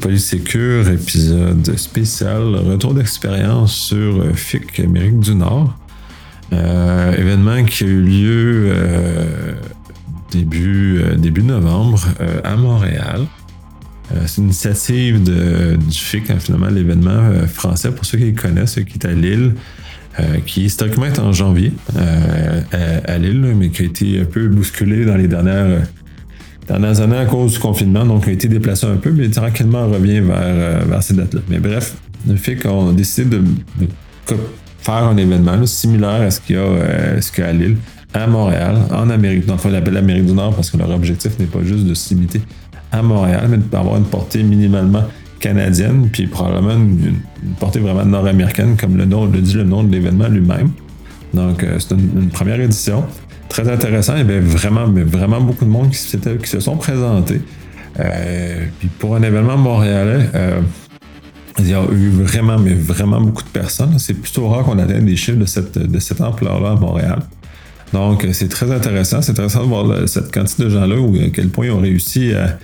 Polysécure, épisode spécial, retour d'expérience sur FIC Amérique du Nord. Euh, événement qui a eu lieu euh, début, euh, novembre à Montréal. C'est une initiative de, du FIC, hein, finalement, l'événement français, pour ceux qui le connaissent, qui est à Lille, qui historiquement est en janvier à, Lille, mais qui a été un peu bousculé dans les dernières dernières années à cause du confinement, donc a été déplacé un peu, mais tranquillement on revient vers, euh, vers ces dates-là. Mais bref, le fait qu'on a décidé de, faire un événement similaire à ce qu'il y a, euh, ce à Lille, à Montréal, en Amérique. Donc on l'appelle l'Amérique du Nord parce que leur objectif n'est pas juste de se limiter à Montréal, mais d'avoir une portée minimalement canadienne, puis probablement une, portée vraiment nord-américaine, comme le, nom, le dit le nom de l'événement lui-même. Donc, euh, c'est une, première édition très intéressant. Il y avait vraiment, beaucoup de monde qui, se sont présentés. Euh, puis pour un événement montréalais, euh, il y a eu vraiment, vraiment beaucoup de personnes. C'est plutôt rare qu'on atteigne des chiffres de cette, de ampleur-là à Montréal. Donc, c'est très intéressant. C'est intéressant de voir cette quantité de gens-là, ou à quel point ils ont réussi à,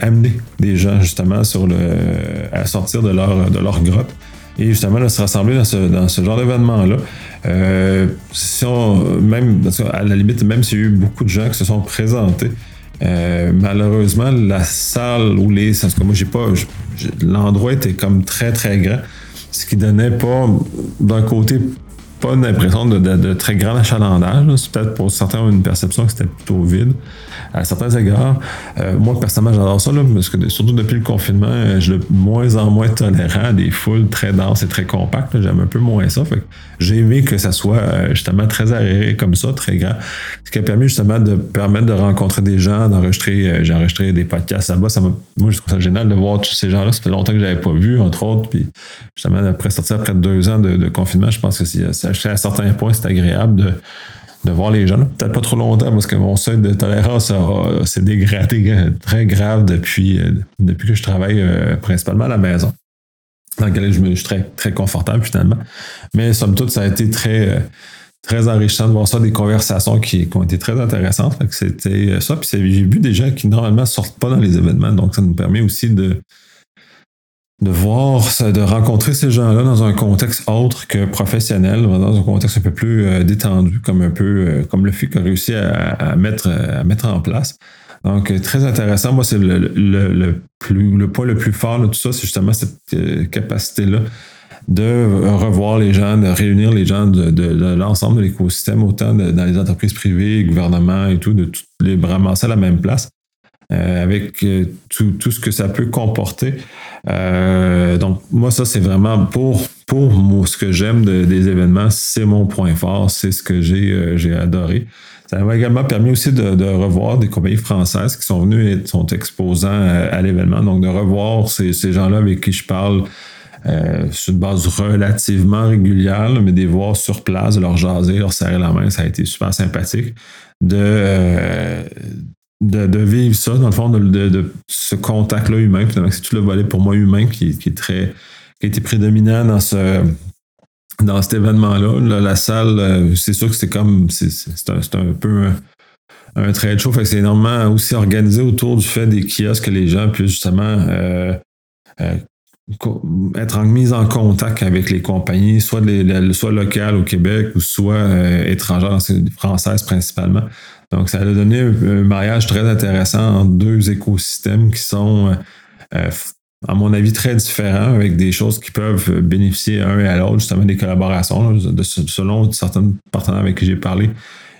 amener des gens justement à sortir de leur grotte et justement de se rassembler dans ce, genre d'événement-là. Euh, si on, même, à la limite, même s'il y a eu beaucoup de gens qui se sont présentés, euh, malheureusement, la salle où les. Parce que moi, j'ai pas. L'endroit était comme très, très grand. Ce qui donnait pas, d'un côté, pas une impression de, très grand achalandage. C'est peut-être pour certains une perception que c'était plutôt vide à certains égards. Euh, moi, personnellement, j'adore ça, parce que surtout depuis le confinement, euh, je suis de moins en moins tolérant à des foules très denses et très compactes. J'aime un peu moins ça. j'ai aimé que ça soit euh, justement très aéré comme ça, très grand. Ce qui a permis justement de permettre de rencontrer des gens, d'enregistrer. j'ai enregistré des podcasts là-bas. Ça moi, je trouve ça génial de voir tous ces gens-là. Ça fait longtemps que je n'avais pas vu, entre autres. Puis justement, après sortir après deux ans de, confinement, je pense que à certains points, c'est agréable de de voir les gens. Peut-être pas trop longtemps parce que mon seuil de tolérance s'est dégradé très grave depuis, euh, depuis que je travaille euh, principalement à la maison. Dans laquelle je, me, suis très, très confortable finalement. Mais somme toute, ça a été très, euh, très enrichissant de voir ça, des conversations qui, ont été très intéressantes. C'était ça. Puis j'ai vu des gens qui normalement sortent pas dans les événements. Donc ça nous permet aussi de, de voir, de rencontrer ces gens-là dans un contexte autre que professionnel, dans un contexte un peu plus euh, détendu, comme un peu euh, comme le FIC a réussi à, mettre, à mettre en place. Donc, euh, très intéressant. Moi, c'est le, le, plus, le point le plus fort de tout ça, c'est justement cette capacité-là de revoir les gens, de réunir les gens de, l'ensemble de l'écosystème, autant dans les entreprises privées, gouvernements et tout, de tout les ramasser à la même place. Avec tout, tout, ce que ça peut comporter. Euh, donc, moi, ça, c'est vraiment pour, pour ce que j'aime des événements, c'est mon point fort, c'est ce que j'ai euh, adoré. Ça m'a également permis aussi de, de, revoir des compagnies françaises qui sont venues et sont exposants à, l'événement. Donc, de revoir ces, ces gens-là avec qui je parle euh, sur une base relativement régulière, mais des voir sur place, de leur jaser, leur serrer la main, ça a été super sympathique. De, euh, de, vivre ça, dans le fond, de, ce contact-là humain. c'est tout le volet pour moi humain qui, est très qui été prédominant dans ce dans cet événement-là. la salle, euh, c'est sûr que c'est comme c'est un, peu un, trade show. C'est énormément aussi organisé autour du fait des kiosques que les gens puissent justement euh, euh, être en mise en contact avec les compagnies, soit, soit locales au Québec ou soit étrangères, françaises principalement. Donc, ça a donné un, mariage très intéressant entre deux écosystèmes qui sont, euh, euh, à mon avis, très différents, avec des choses qui peuvent bénéficier un et à l'autre, justement des collaborations. selon certains partenaires avec qui j'ai parlé,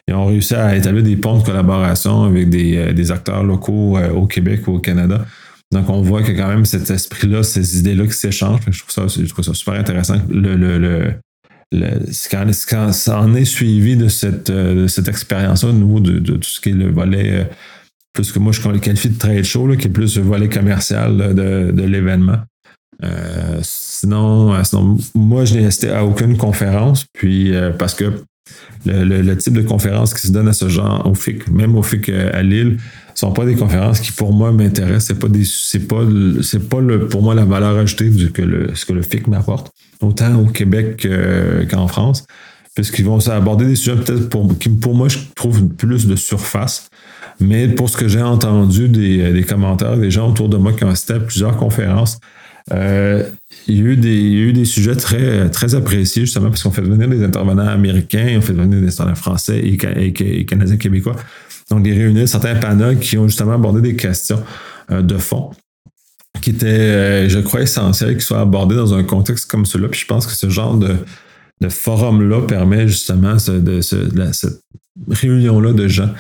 ils ont réussi à établir des ponts de collaboration avec des, euh, acteurs locaux au Québec ou au Canada. Donc, on voit que quand même cet esprit-là, ces idées-là qui s'échangent. Je trouve ça, je trouve ça super intéressant. Quand, ça en est suivi de cette, euh, expérience-là au niveau de, tout ce qui est le volet, euh, plus que moi je qualifie de trade show, qui est plus le volet commercial de, l'événement. Euh, sinon, moi, je n'ai assisté à aucune conférence, puis parce que le, type de conférence qui se donne à ce genre au FIC, même au FIC à Lille, sont pas des conférences qui pour moi m'intéressent. C'est pas pas, pas le, pour moi la valeur ajoutée le, ce que le FIC m'apporte, autant au Québec qu'en France. puisqu'ils vont aborder des sujets peut-être qui, pour moi, je trouve plus de surface. Mais pour ce que j'ai entendu des, commentaires des gens autour de moi qui ont assisté à plusieurs conférences, euh, il, y a eu des, sujets très, appréciés, justement, parce qu'on fait venir des intervenants américains, on fait venir des intervenants français et, canadiens québécois. Donc, des réunions, certains panels qui ont justement abordé des questions euh, de fond qui étaient, euh, je crois, essentielles, qu'ils soient abordées dans un contexte comme celui-là. Puis je pense que ce genre de, de forum-là permet justement de, cette réunion-là de gens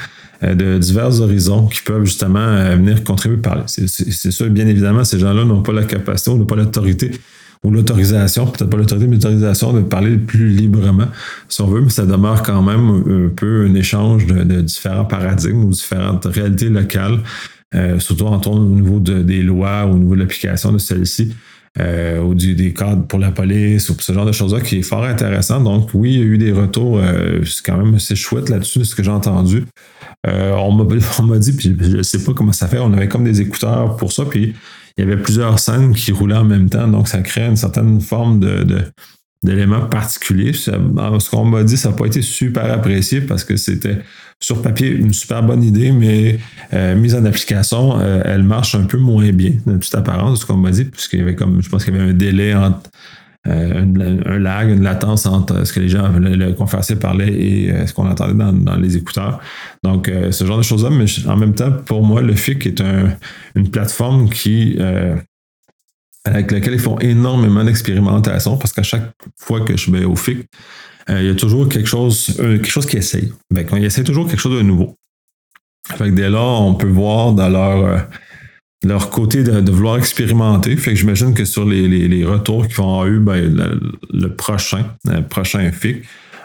euh, de divers horizons qui peuvent justement venir contribuer par C'est sûr, bien évidemment, ces gens-là n'ont pas la capacité ou n'ont pas l'autorité ou l'autorisation, peut-être pas l'autorité, mais l'autorisation de parler plus librement, si on veut, mais ça demeure quand même un peu un échange de, différents paradigmes ou différentes réalités locales, euh, surtout en au niveau des lois, au niveau de l'application de celles-ci. Euh, ou des cadres pour la police ou ce genre de choses-là qui est fort intéressant. Donc oui, il y a eu des retours, euh, c'est quand même assez chouette là-dessus de ce que j'ai entendu. on m'a dit, puis je ne sais pas comment ça fait, on avait comme des écouteurs pour ça, puis il y avait plusieurs scènes qui roulaient en même temps, donc ça crée une certaine forme de, d'éléments particuliers. ce qu'on m'a dit, ça n'a pas été super apprécié parce que c'était sur papier une super bonne idée, mais euh, mise en application, euh, elle marche un peu moins bien, de toute apparence, ce qu'on m'a dit, puisqu'il y avait comme, je pense qu'il y avait un délai entre euh, un, lag, une latence entre ce que les gens, le, le conférencier parlait et ce qu'on entendait dans, les écouteurs. Donc, ce genre de choses-là, mais en même temps, pour moi, le FIC est une plateforme qui avec laquelle ils font énormément d'expérimentation parce qu'à chaque fois que je vais au FIC, il y a toujours quelque chose, quelque chose qui essaye. Ben, ils essayent toujours quelque chose de nouveau. Fait dès lors, on peut voir dans leur leur côté de, vouloir expérimenter. Fait que j'imagine que sur les, retours qu'ils vont avoir eu, ben, le, prochain, le prochain FIC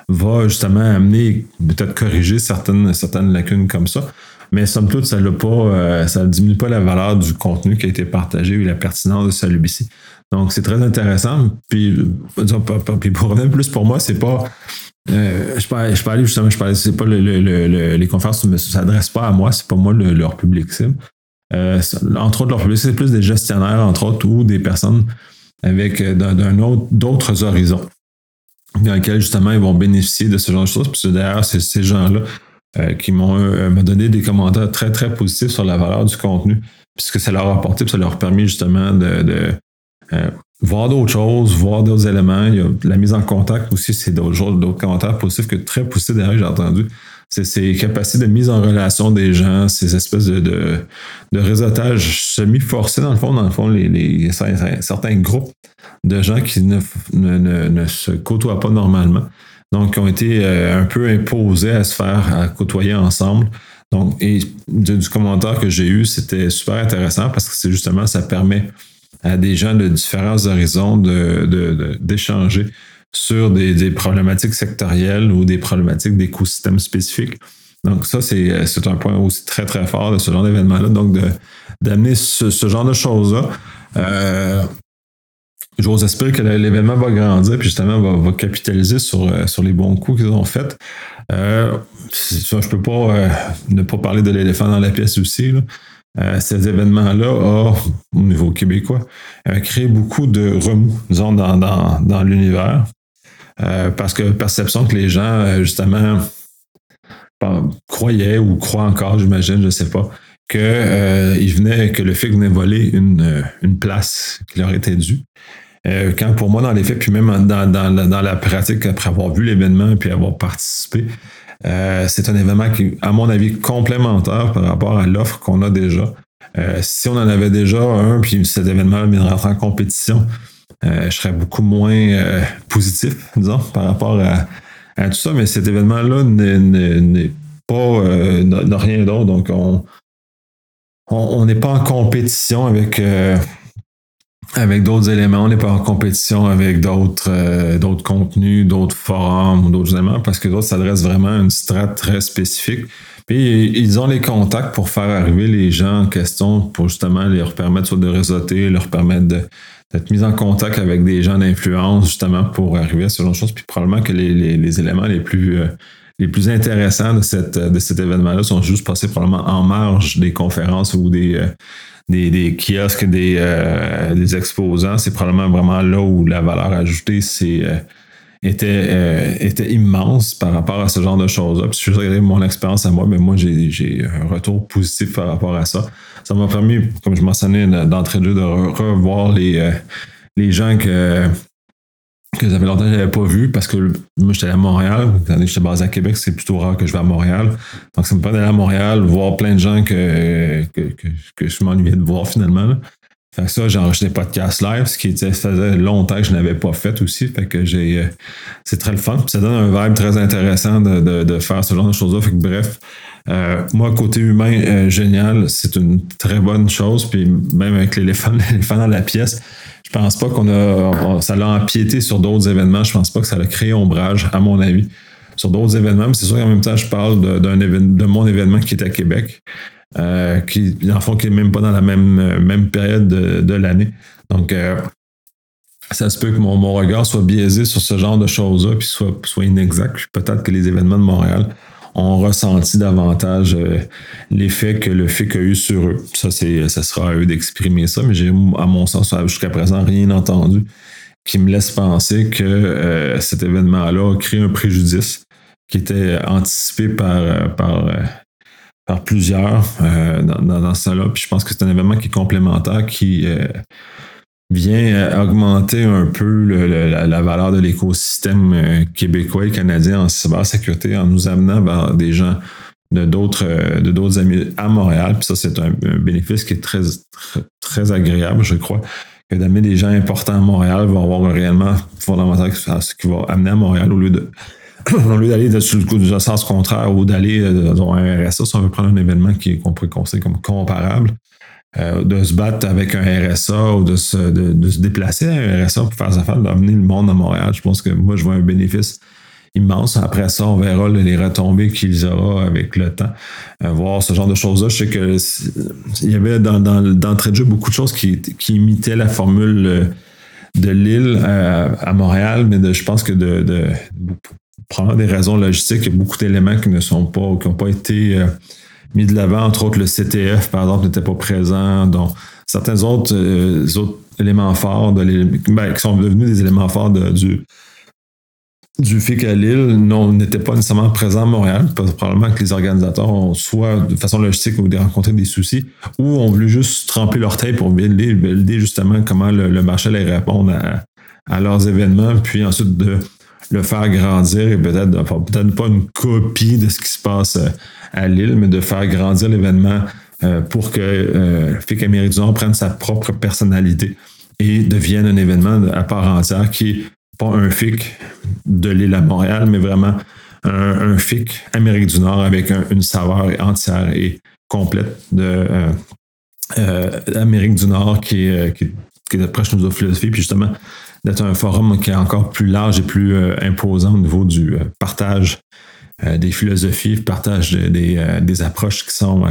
va justement amener, peut-être corriger certaines, certaines lacunes comme ça. Mais somme toute, ça ne euh, diminue pas la valeur du contenu qui a été partagé ou la pertinence de celui-ci. Donc, c'est très intéressant. Puis, puis pour revenir plus pour moi, c'est pas. Euh, je, parlais, je parlais justement, je parlais, c'est pas les conférences ne s'adressent pas à moi, c'est pas moi leur public cible. Euh, entre autres, leur public, c'est plus des gestionnaires, entre autres, ou des personnes avec euh, d'un autre, d'autres horizons, dans lesquels justement ils vont bénéficier de ce genre de choses. Puis d'ailleurs, ces gens-là euh, qui m'ont donné des commentaires très, très positifs sur la valeur du contenu, puisque ça leur a apporté, puis ça leur a permis justement de, voir d'autres choses, voir d'autres éléments. Il y a la mise en contact aussi, c'est d'autres, commentaires positifs que très positifs d'ailleurs, j'ai entendu c'est ces capacités de mise en relation des gens, ces espèces de, de, réseautage semi-forcé, dans le fond, dans le fond, les, certains groupes de gens qui ne, ne, se côtoient pas normalement. Donc, qui ont été euh, un peu imposés à se faire à côtoyer ensemble. Donc, et du, commentaire que j'ai eu, c'était super intéressant parce que c'est justement, ça permet à des gens de différents horizons d'échanger. De, sur des, problématiques sectorielles ou des problématiques d'écosystèmes spécifiques. Donc, ça, c'est un point aussi très, très fort de ce genre d'événement-là. Donc, d'amener ce, genre de choses-là. Euh, J'ose espérer que l'événement va grandir puis justement va, capitaliser sur, euh, sur les bons coups qu'ils ont faits. Euh, je peux pas euh, ne pas parler de l'éléphant dans la pièce aussi. Là. ces événements-là ont, au niveau québécois, créé beaucoup de remous, disons, dans, dans, dans l'univers. Euh, parce que perception que les gens, euh, justement, croyaient ou croient encore, j'imagine, je ne sais pas, que euh, venait, que le fait venait voler une, une place qui leur était due. Quand pour moi, dans les faits, puis même dans, dans, la pratique, après avoir vu l'événement puis avoir participé, c'est un événement qui, à mon avis, complémentaire par rapport à l'offre qu'on a déjà. si on en avait déjà un, puis cet événement viendrait en compétition, euh, je serais beaucoup moins euh, positif, disons, par rapport à, tout ça. Mais cet événement-là n'est pas euh, n'a rien d'autre. Donc, on on n'est pas en compétition avec avec d'autres éléments, on n'est pas en compétition avec d'autres d'autres contenus, d'autres forums ou d'autres éléments, parce que d'autres s'adressent vraiment à une strate très spécifique. Puis ils ont les contacts pour faire arriver les gens en question, pour justement leur permettre soit de réseauter, leur permettre d'être mis en contact avec des gens d'influence justement pour arriver à ce genre de choses. Puis probablement que les, éléments les plus, euh, les plus intéressants de, cette, de cet événement-là sont juste passés probablement en marge des conférences ou des, euh, des, kiosques, des, euh, des exposants. C'est probablement vraiment là où la valeur ajoutée c'est était, était immense par rapport à ce genre de choses-là. Puis je regardais mon expérience à moi, mais moi, j'ai un retour positif par rapport à ça. Ça m'a permis, comme je mentionnais d'entrée de jeu, de revoir les, les gens que que j'avais longtemps que je n'avais pas vu parce que moi j'étais à Montréal, j'étais basé à Québec, c'est plutôt rare que je vais à Montréal. Donc ça me permet d'aller à Montréal, voir plein de gens que, que, je m'ennuyais de voir finalement. Fait que ça, j'ai enregistré des podcasts live, ce qui était, faisait longtemps que je n'avais pas fait aussi. Fait que j'ai. Euh, c'est très le fun. ça donne un vibe très intéressant de, de, de faire ce genre de choses-là. Fait que bref, euh, moi, côté humain, euh, génial, c'est une très bonne chose. Puis même avec l'éléphant, l'éléphant dans la pièce, je pense pas qu'on a, ça l'a empiété sur d'autres événements. Je pense pas que ça a créé ombrage, à mon avis, sur d'autres événements. C'est sûr qu'en même temps, je parle d'un de mon événement qui est à Québec, euh, qui, en qui est même pas dans la même, même période de, l'année. Donc, euh, ça se peut que mon, mon, regard soit biaisé sur ce genre de choses-là, puis soit, soit inexact. Peut-être que les événements de Montréal ont ressenti davantage euh, l'effet que le FIC a eu sur eux. Ça, c'est, ça sera à eux d'exprimer ça, mais j'ai, à mon sens, jusqu'à présent, rien entendu qui me laisse penser que euh, cet événement-là a créé un préjudice qui était anticipé par, euh, par, par plusieurs dans, dans, dans, ça là Puis je pense que c'est un événement qui est complémentaire, qui vient euh, augmenter un peu la, valeur de l'écosystème euh, québécois et canadien en cybersécurité en nous amenant vers des gens de d'autres euh, de d'autres amis à Montréal. Puis ça, c'est un, bénéfice qui est très, très, agréable, je crois. Que d'amener des gens importants à Montréal va avoir un réellement fondamental ce qui va amener à Montréal au lieu de au lieu d'aller sur le sens contraire ou d'aller dans un RSA, si on veut prendre un événement qu'on pourrait considérer comme comparable, euh, de se battre avec un RSA ou de se, de, se déplacer à un RSA pour faire affaires, d'amener le monde à Montréal. Je pense que moi, je vois un bénéfice immense. Après ça, on verra les retombées qu'il aura avec le temps. Euh, voir ce genre de choses-là. Je sais que il y avait dans, dans, d'entrée de jeu beaucoup de choses qui, qui imitaient la formule euh, de Lille à, Montréal, mais je pense que de, de, prendre des raisons logistiques, il y a beaucoup d'éléments qui ne sont pas, qui n'ont pas été mis de l'avant. Entre autres, le CTF, par exemple, n'était pas présent. Donc, certains autres, euh, autres éléments forts de ben, qui sont devenus des éléments forts du, du FIC à Lille n'étaient pas nécessairement présents à Montréal, probablement que les organisateurs ont soit de façon logistique rencontré des soucis, ou ont voulu juste tremper leur tête pour valider justement comment le, marché allait répondre à, à, leurs événements, puis ensuite de le faire grandir et peut-être peut-être pas une copie de ce qui se passe euh, à Lille, mais de faire grandir l'événement euh, pour que euh, FIC Amérique du Nord prenne sa propre personnalité et devienne un événement à part entière qui n'est pas un FIC de l'île à Montréal, mais vraiment un, FIC Amérique du Nord avec une saveur entière et complète de du Nord qui qui, est proche de nos philosophies. Puis justement, d'être un forum qui est encore plus large et plus euh, imposant au niveau du euh, partage euh, des philosophies, partage des, approches qui sont.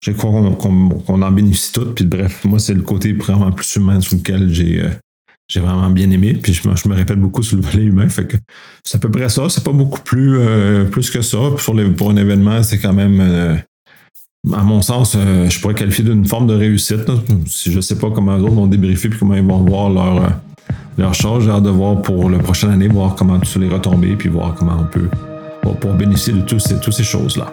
je crois qu'on en bénéficie toutes. Puis bref, moi, c'est le côté vraiment plus humain sur lequel j'ai vraiment bien aimé. Puis je, me répète beaucoup sur le volet humain. Fait que c'est à peu près ça. C'est pas beaucoup plus, plus que ça. Pour, pour un événement, c'est quand même, à mon sens, je pourrais qualifier d'une forme de réussite. Si je sais pas comment les autres vont débriefer puis comment ils vont voir leur, leur charge. J'ai hâte de voir pour la prochaine année, voir comment tout les retomber, puis voir comment on peut pour bénéficier de toutes ces choses-là.